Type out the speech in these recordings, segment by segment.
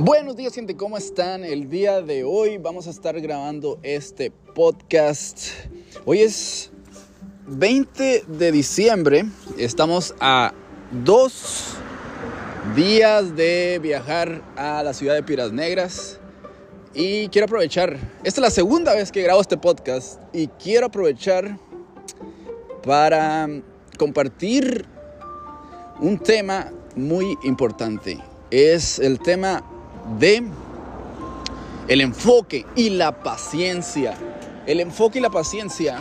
Buenos días gente, ¿cómo están? El día de hoy vamos a estar grabando este podcast. Hoy es 20 de diciembre, estamos a dos días de viajar a la ciudad de Piedras Negras y quiero aprovechar, esta es la segunda vez que grabo este podcast y quiero aprovechar para compartir un tema muy importante. Es el tema de el enfoque y la paciencia. El enfoque y la paciencia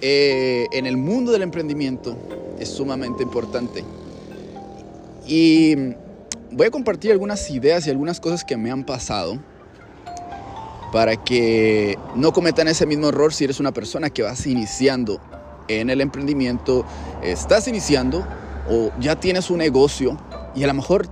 eh, en el mundo del emprendimiento es sumamente importante. Y voy a compartir algunas ideas y algunas cosas que me han pasado para que no cometan ese mismo error si eres una persona que vas iniciando en el emprendimiento, estás iniciando o ya tienes un negocio y a lo mejor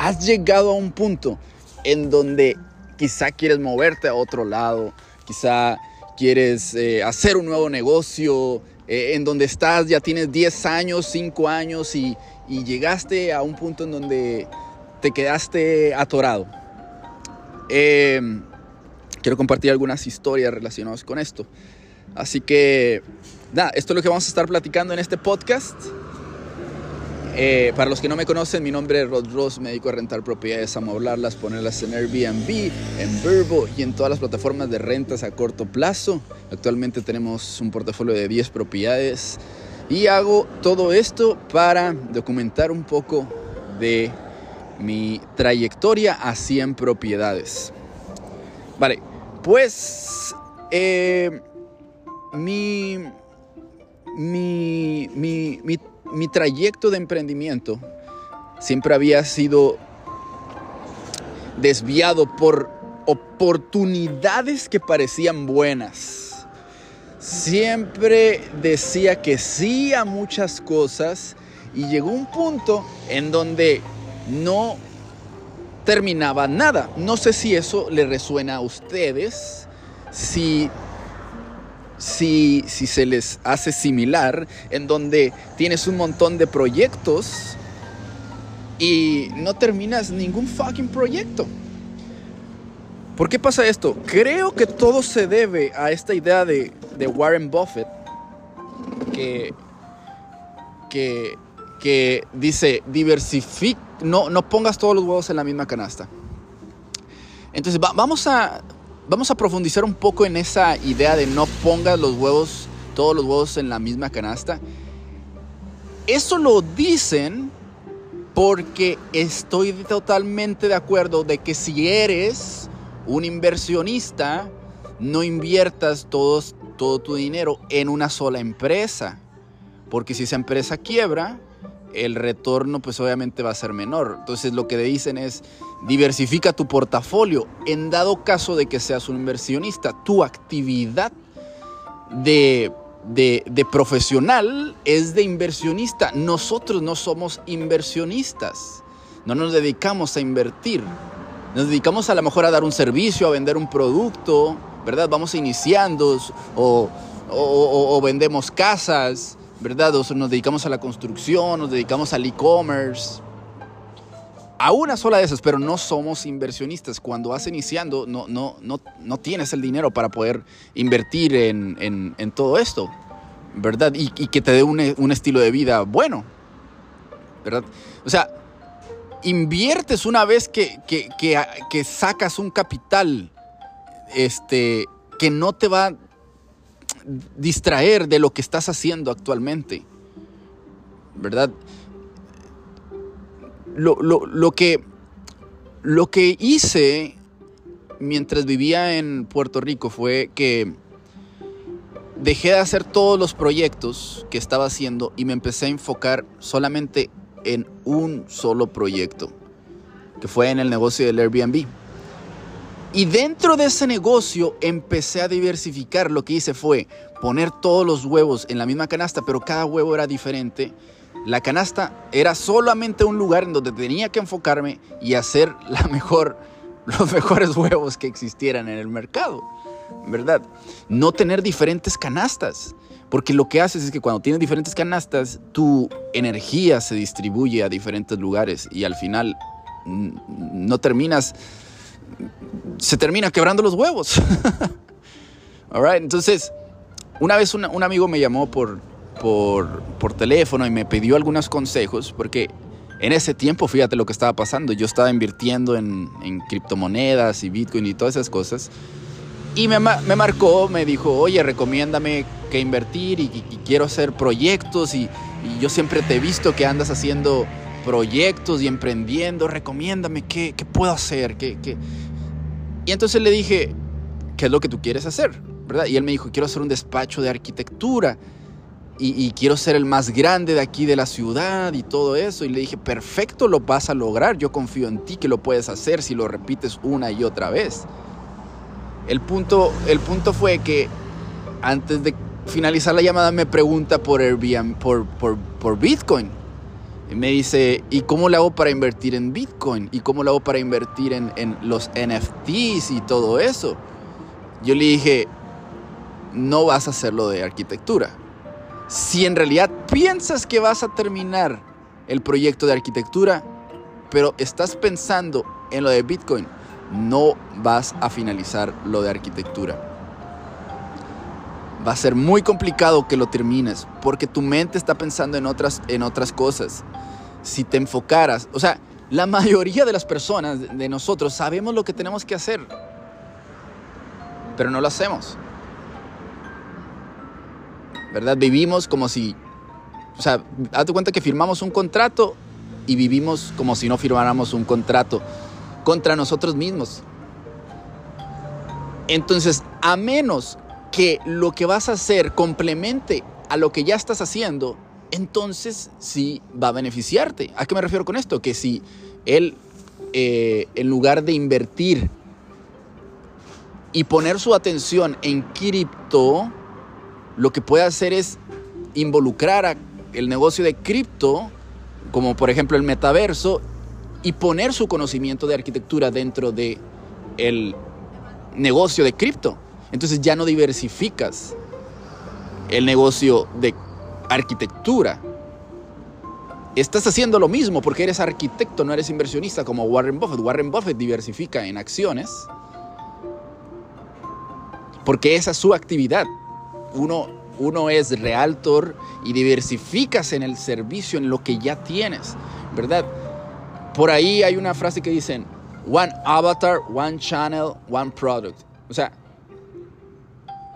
has llegado a un punto en donde quizá quieres moverte a otro lado, quizá quieres eh, hacer un nuevo negocio, eh, en donde estás ya tienes 10 años, 5 años y, y llegaste a un punto en donde te quedaste atorado. Eh, quiero compartir algunas historias relacionadas con esto. Así que, nada, esto es lo que vamos a estar platicando en este podcast. Eh, para los que no me conocen, mi nombre es Rod Ross, me dedico a rentar propiedades, amoblarlas, ponerlas en Airbnb, en Verbo y en todas las plataformas de rentas a corto plazo. Actualmente tenemos un portafolio de 10 propiedades y hago todo esto para documentar un poco de mi trayectoria a 100 propiedades. Vale, pues eh, mi, mi, mi, mi mi trayecto de emprendimiento siempre había sido desviado por oportunidades que parecían buenas. Siempre decía que sí a muchas cosas y llegó un punto en donde no terminaba nada. No sé si eso le resuena a ustedes, si si, se les hace similar, en donde tienes un montón de proyectos y no terminas ningún fucking proyecto. ¿Por qué pasa esto? Creo que todo se debe a esta idea de, Warren Buffett que, que, que dice, diversifica, no, no pongas todos los huevos en la misma canasta. Entonces vamos a vamos a profundizar un poco en esa idea de no pongas los huevos, todos los huevos en la misma canasta. Eso lo dicen porque estoy totalmente de acuerdo de que si eres un inversionista, no inviertas todos, todo tu dinero en una sola empresa. Porque si esa empresa quiebra, el retorno pues obviamente va a ser menor. Entonces lo que dicen es diversifica tu portafolio. En dado caso de que seas un inversionista, tu actividad de, de, profesional es de inversionista. Nosotros no somos inversionistas. No nos dedicamos a invertir. Nos dedicamos a lo mejor a dar un servicio, a vender un producto, ¿verdad? Vamos iniciando o, o vendemos casas ¿verdad? nos dedicamos a la construcción, nos dedicamos al e-commerce. A una sola de esas, pero no somos inversionistas. Cuando vas iniciando, no, no, no, no tienes el dinero para poder invertir en, todo esto, ¿verdad? Y, que te dé un, estilo de vida bueno, ¿verdad? O sea, inviertes una vez que, que sacas un capital este, que no te va distraer de lo que estás haciendo actualmente. ¿Verdad? Lo, que, lo que hice mientras vivía en Puerto Rico fue que dejé de hacer todos los proyectos que estaba haciendo y me empecé a enfocar solamente en un solo proyecto, que fue en el negocio del Airbnb. Y dentro de ese negocio empecé a diversificar. Lo que hice fue poner todos los huevos en la misma canasta, pero cada huevo era diferente. La canasta era solamente un lugar en donde tenía que enfocarme y hacer la mejor, los mejores huevos que existieran en el mercado. ¿Verdad? No tener diferentes canastas. Porque lo que haces es que cuando tienes diferentes canastas, tu energía se distribuye a diferentes lugares y al final no terminas, se termina quebrando los huevos. Alright, entonces, una vez un amigo me llamó por, por, por teléfono y me pidió algunos consejos, porque en ese tiempo, fíjate lo que estaba pasando. Yo estaba invirtiendo en, en criptomonedas y Bitcoin y todas esas cosas. Y me, me, marcó, me dijo, oye, recomiéndame qué invertir y, quiero hacer proyectos y, yo siempre te he visto que andas haciendo proyectos y emprendiendo, recomiéndame qué, qué puedo hacer. Qué, qué... Y entonces le dije, ¿qué es lo que tú quieres hacer? ¿verdad? Y él me dijo, quiero hacer un despacho de arquitectura y, quiero ser el más grande de aquí de la ciudad y todo eso. Y le dije, perfecto, lo vas a lograr, yo confío en ti que lo puedes hacer si lo repites una y otra vez. El punto, el punto fue que antes de finalizar la llamada me pregunta por, Airbnb, por, por, por Bitcoin. Y me dice, ¿y cómo le hago para invertir en Bitcoin? ¿Y cómo le hago para invertir en, en los NFTs y todo eso? Yo le dije, no vas a hacerlo de arquitectura si en realidad piensas que vas a terminar el proyecto de arquitectura, pero estás pensando en lo de Bitcoin, no vas a finalizar lo de arquitectura. Va a ser muy complicado que lo termines porque tu mente está pensando en otras, en otras cosas. Si te enfocaras, o sea, la mayoría de las personas, de nosotros, sabemos lo que tenemos que hacer, pero no lo hacemos. ¿Verdad? Vivimos como si, o sea, hazte cuenta que firmamos un contrato y vivimos como si no firmáramos un contrato contra nosotros mismos. Entonces, a menos que lo que vas a hacer complemente a lo que ya estás haciendo, entonces sí va a beneficiarte. ¿A qué me refiero con esto? Que si él, eh, en lugar de invertir y poner su atención en cripto, lo que puede hacer es involucrar a el negocio de cripto, como por ejemplo el metaverso, y poner su conocimiento de arquitectura dentro de el negocio de cripto. Entonces ya no diversificas el negocio de arquitectura. Estás haciendo lo mismo porque eres arquitecto, no eres inversionista como Warren Buffett. Warren Buffett diversifica en acciones porque esa es su actividad uno, uno es realtor y diversificas en el servicio, en lo que ya tienes, ¿verdad? Por ahí hay una frase que dicen, one avatar, one channel, one product. O sea,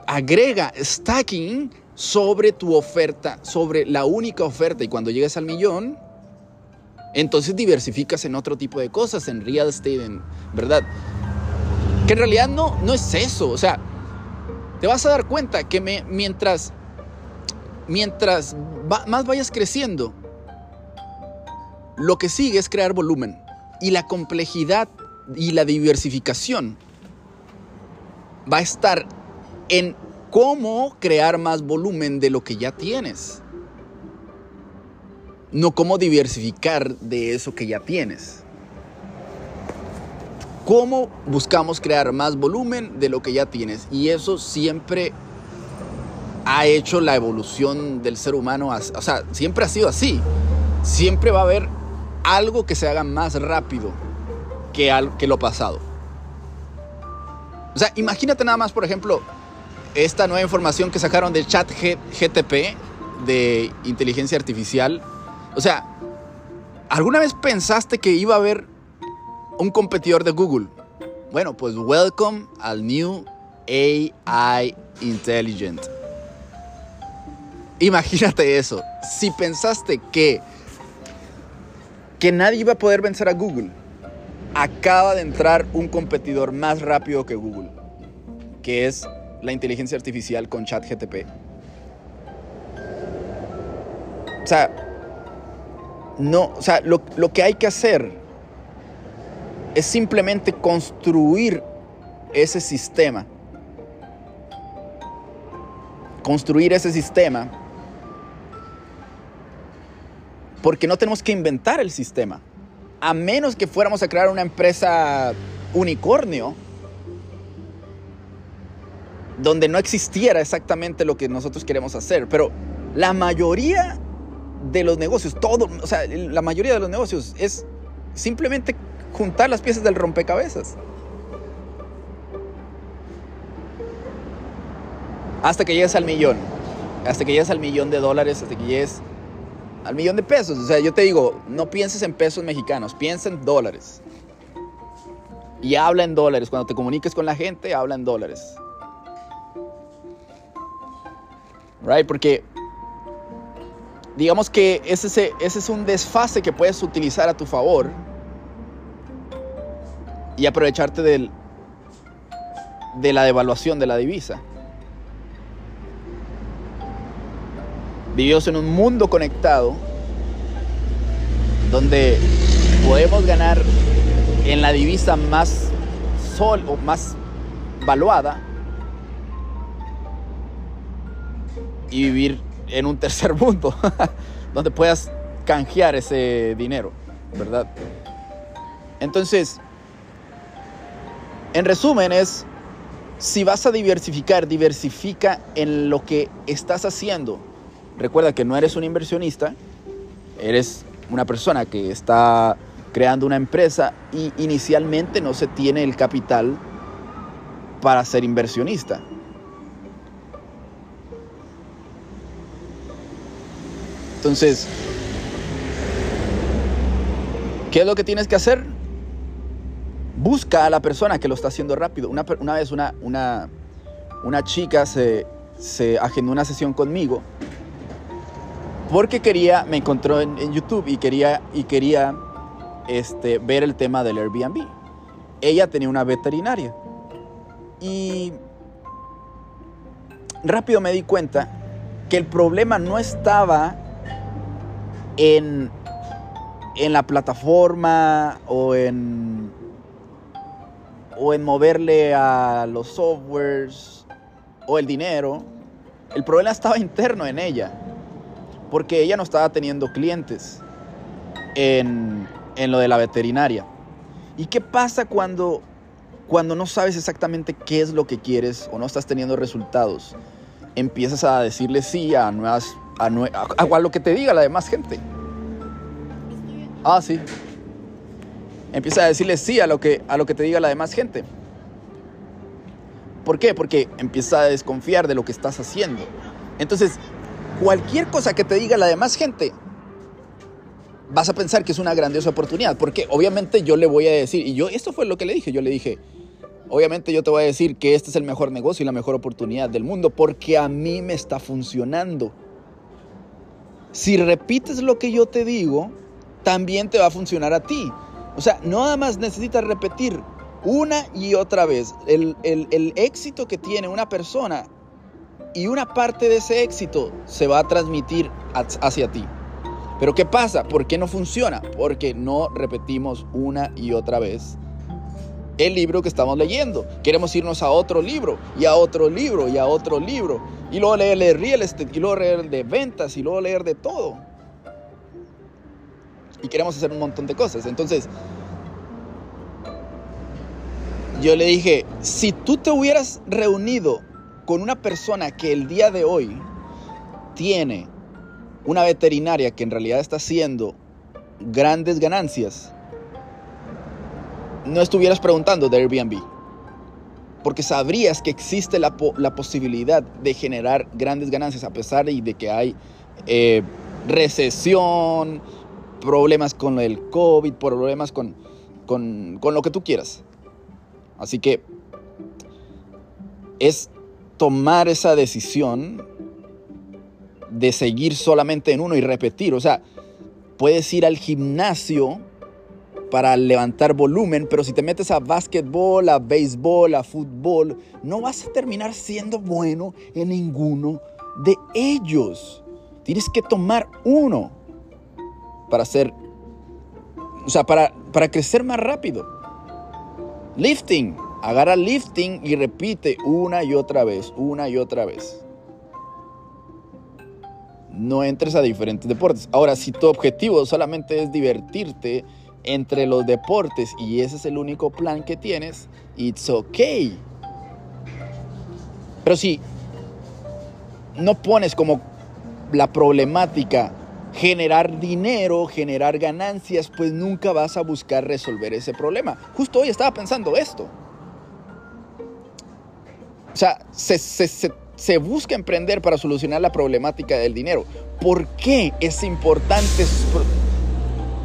agrega stacking sobre tu oferta, sobre la única oferta y cuando llegues al millón, entonces diversificas en otro tipo de cosas, en real estate, ¿verdad? Que en realidad no, no es eso, o sea, te vas a dar cuenta que mientras, mientras más vayas creciendo, lo que sigue es crear volumen. Y la complejidad y la diversificación va a estar en cómo crear más volumen de lo que ya tienes. No cómo diversificar de eso que ya tienes cómo buscamos crear más volumen de lo que ya tienes. Y eso siempre ha hecho la evolución del ser humano. O sea, siempre ha sido así. Siempre va a haber algo que se haga más rápido que, lo pasado. O sea, imagínate nada más, por ejemplo, esta nueva información que sacaron del chat GTP de inteligencia artificial. O sea, ¿alguna vez pensaste que iba a haber un competidor de Google. Bueno, pues welcome al New AI Intelligent. Imagínate eso. Si pensaste que que nadie iba a poder vencer a Google, acaba de entrar un competidor más rápido que Google, que es la inteligencia artificial con ChatGTP. O sea, no, o sea, lo, lo que hay que hacer es simplemente construir ese sistema. Construir ese sistema. Porque no tenemos que inventar el sistema. A menos que fuéramos a crear una empresa unicornio donde no existiera exactamente lo que nosotros queremos hacer. Pero la mayoría de los negocios, todo, o sea, la mayoría de los negocios es simplemente juntar las piezas del rompecabezas. Hasta que llegues al millón. Hasta que llegues al millón de dólares, hasta que llegues al millón de pesos. O sea, yo te digo, no pienses en pesos mexicanos, piensa en dólares. Y habla en dólares. Cuando te comuniques con la gente, habla en dólares. Right? Porque digamos que ese, ese es un desfase que puedes utilizar a tu favor y aprovecharte del, de la devaluación de la divisa. Vivimos en un mundo conectado donde podemos ganar en la divisa más sol o más valuada y vivir en un tercer mundo donde puedas canjear ese dinero, ¿verdad? Entonces, en resumen es, si vas a diversificar, diversifica en lo que estás haciendo recuerda que no eres un inversionista, eres una persona que está creando una empresa y inicialmente no se tiene el capital para ser inversionista. Entonces, ¿qué es lo que tienes que hacer? Busca a la persona que lo está haciendo rápido. Una, vez una, una, una chica se, se agendó una sesión conmigo porque quería, me encontró en, YouTube y quería, y quería este, ver el tema del Airbnb. Ella tenía una veterinaria y rápido me di cuenta que el problema no estaba en, en la plataforma o en, o en moverle a los softwares o el dinero. El problema estaba interno en ella porque ella no estaba teniendo clientes en, lo de la veterinaria. ¿Y qué pasa cuando, cuando no sabes exactamente qué es lo que quieres o no estás teniendo resultados? Empiezas a decirle sí a nuevas, a, a, lo que te diga la demás gente. Ah, sí. Empieza a decirle sí a lo que, a lo que te diga la demás gente. ¿Por qué? Porque empieza a desconfiar de lo que estás haciendo. Entonces, cualquier cosa que te diga la demás gente, vas a pensar que es una grandiosa oportunidad. Porque obviamente yo le voy a decir, y yo, esto fue lo que le dije, yo le dije, obviamente yo te voy a decir que este es el mejor negocio y la mejor oportunidad del mundo porque a mí me está funcionando. Si repites lo que yo te digo, también te va a funcionar a ti. O sea, nada más necesitas repetir una y otra vez. El, el éxito que tiene una persona y una parte de ese éxito se va a transmitir hacia ti. Pero ¿qué pasa? ¿Por qué no funciona? Porque no repetimos una y otra vez el libro que estamos leyendo. Queremos irnos a otro libro y a otro libro y a otro libro. Y luego leer de real estate y luego leer de ventas y luego leer de todo. Y queremos hacer un montón de cosas. Entonces, yo le dije, si tú te hubieras reunido con una persona que el día de hoy tiene una veterinaria que en realidad está haciendo grandes ganancias, no estuvieras preguntando de Airbnb. Porque sabrías que existe la, posibilidad de generar grandes ganancias a pesar de que hay eh, recesión, problemas con el COVID, problemas con, con, con lo que tú quieras. Así que es tomar esa decisión de seguir solamente en uno y repetir. O sea, puedes ir al gimnasio para levantar volumen, pero si te metes a básquetbol, a béisbol, a fútbol, no vas a terminar siendo bueno en ninguno de ellos. Tienes que tomar uno para hacer, o sea, para, para crecer más rápido. Lifting, Agarra lifting y repite una y otra vez, una y otra vez. No entres a diferentes deportes. Ahora, si tu objetivo solamente es divertirte entre los deportes y ese es el único plan que tienes, it's okay. Pero si no pones como la problemática generar dinero, generar ganancias, pues nunca vas a buscar resolver ese problema. Justo hoy estaba pensando esto. O sea, se, busca emprender para solucionar la problemática del dinero. ¿Por qué es importante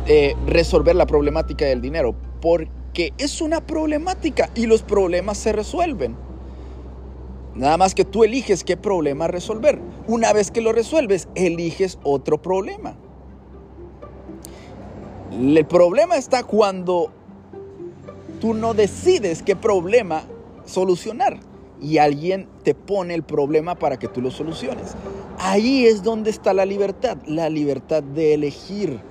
eh, resolver la problemática del dinero? Porque es una problemática y los problemas se resuelven. Nada más que tú eliges qué problema resolver. Una vez que lo resuelves, eliges otro problema. El problema está cuando tú no decides qué problema solucionar y alguien te pone el problema para que tú lo soluciones. Ahí es donde está la libertad, la libertad de elegir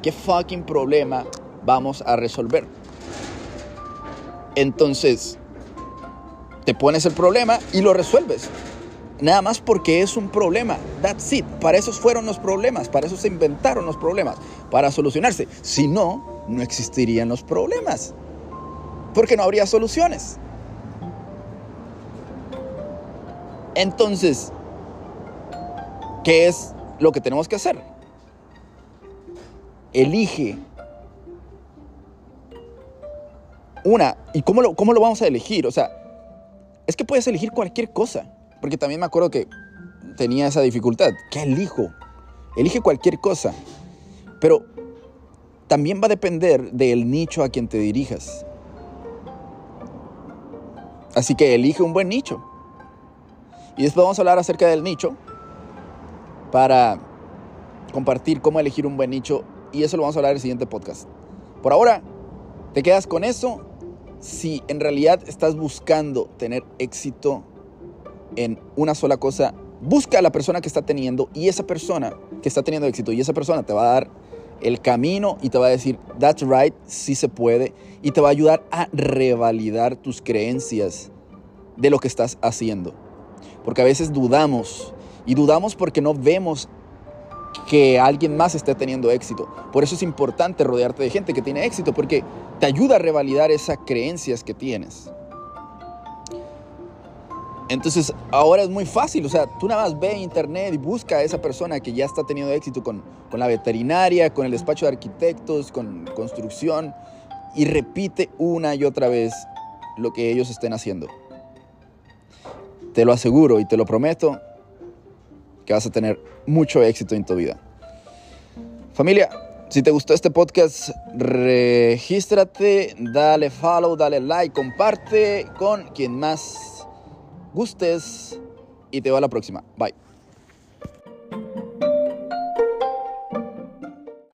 qué fucking problema vamos a resolver. Entonces, te pones el problema y lo resuelves. Nada más porque es un problema. That's it. Para eso fueron los problemas. Para eso se inventaron los problemas. Para solucionarse. Si no, no existirían los problemas. Porque no habría soluciones. Entonces, ¿qué es lo que tenemos que hacer? Elige una. ¿Y cómo lo, cómo lo vamos a elegir? O sea, es que puedes elegir cualquier cosa. Porque también me acuerdo que tenía esa dificultad. ¿Qué elijo? Elige cualquier cosa. Pero también va a depender del nicho a quien te dirijas. Así que elige un buen nicho. Y después vamos a hablar acerca del nicho para compartir cómo elegir un buen nicho. Y eso lo vamos a hablar en el siguiente podcast. Por ahora, te quedas con eso si en realidad estás buscando tener éxito en una sola cosa, busca a la persona que está teniendo y esa persona que está teniendo éxito y esa persona te va a dar el camino y te va a decir, that's right, sí se puede y te va a ayudar a revalidar tus creencias de lo que estás haciendo. Porque a veces dudamos y dudamos porque no vemos que alguien más esté teniendo éxito. Por eso es importante rodearte de gente que tiene éxito, porque te ayuda a revalidar esas creencias que tienes. Entonces, ahora es muy fácil, o sea, tú nada más ve internet y busca a esa persona que ya está teniendo éxito con, con la veterinaria, con el despacho de arquitectos, con construcción, y repite una y otra vez lo que ellos estén haciendo. Te lo aseguro y te lo prometo, que vas a tener mucho éxito en tu vida. Familia, si te gustó este podcast, regístrate, dale follow, dale like, comparte con quien más gustes y te veo a la próxima. Bye.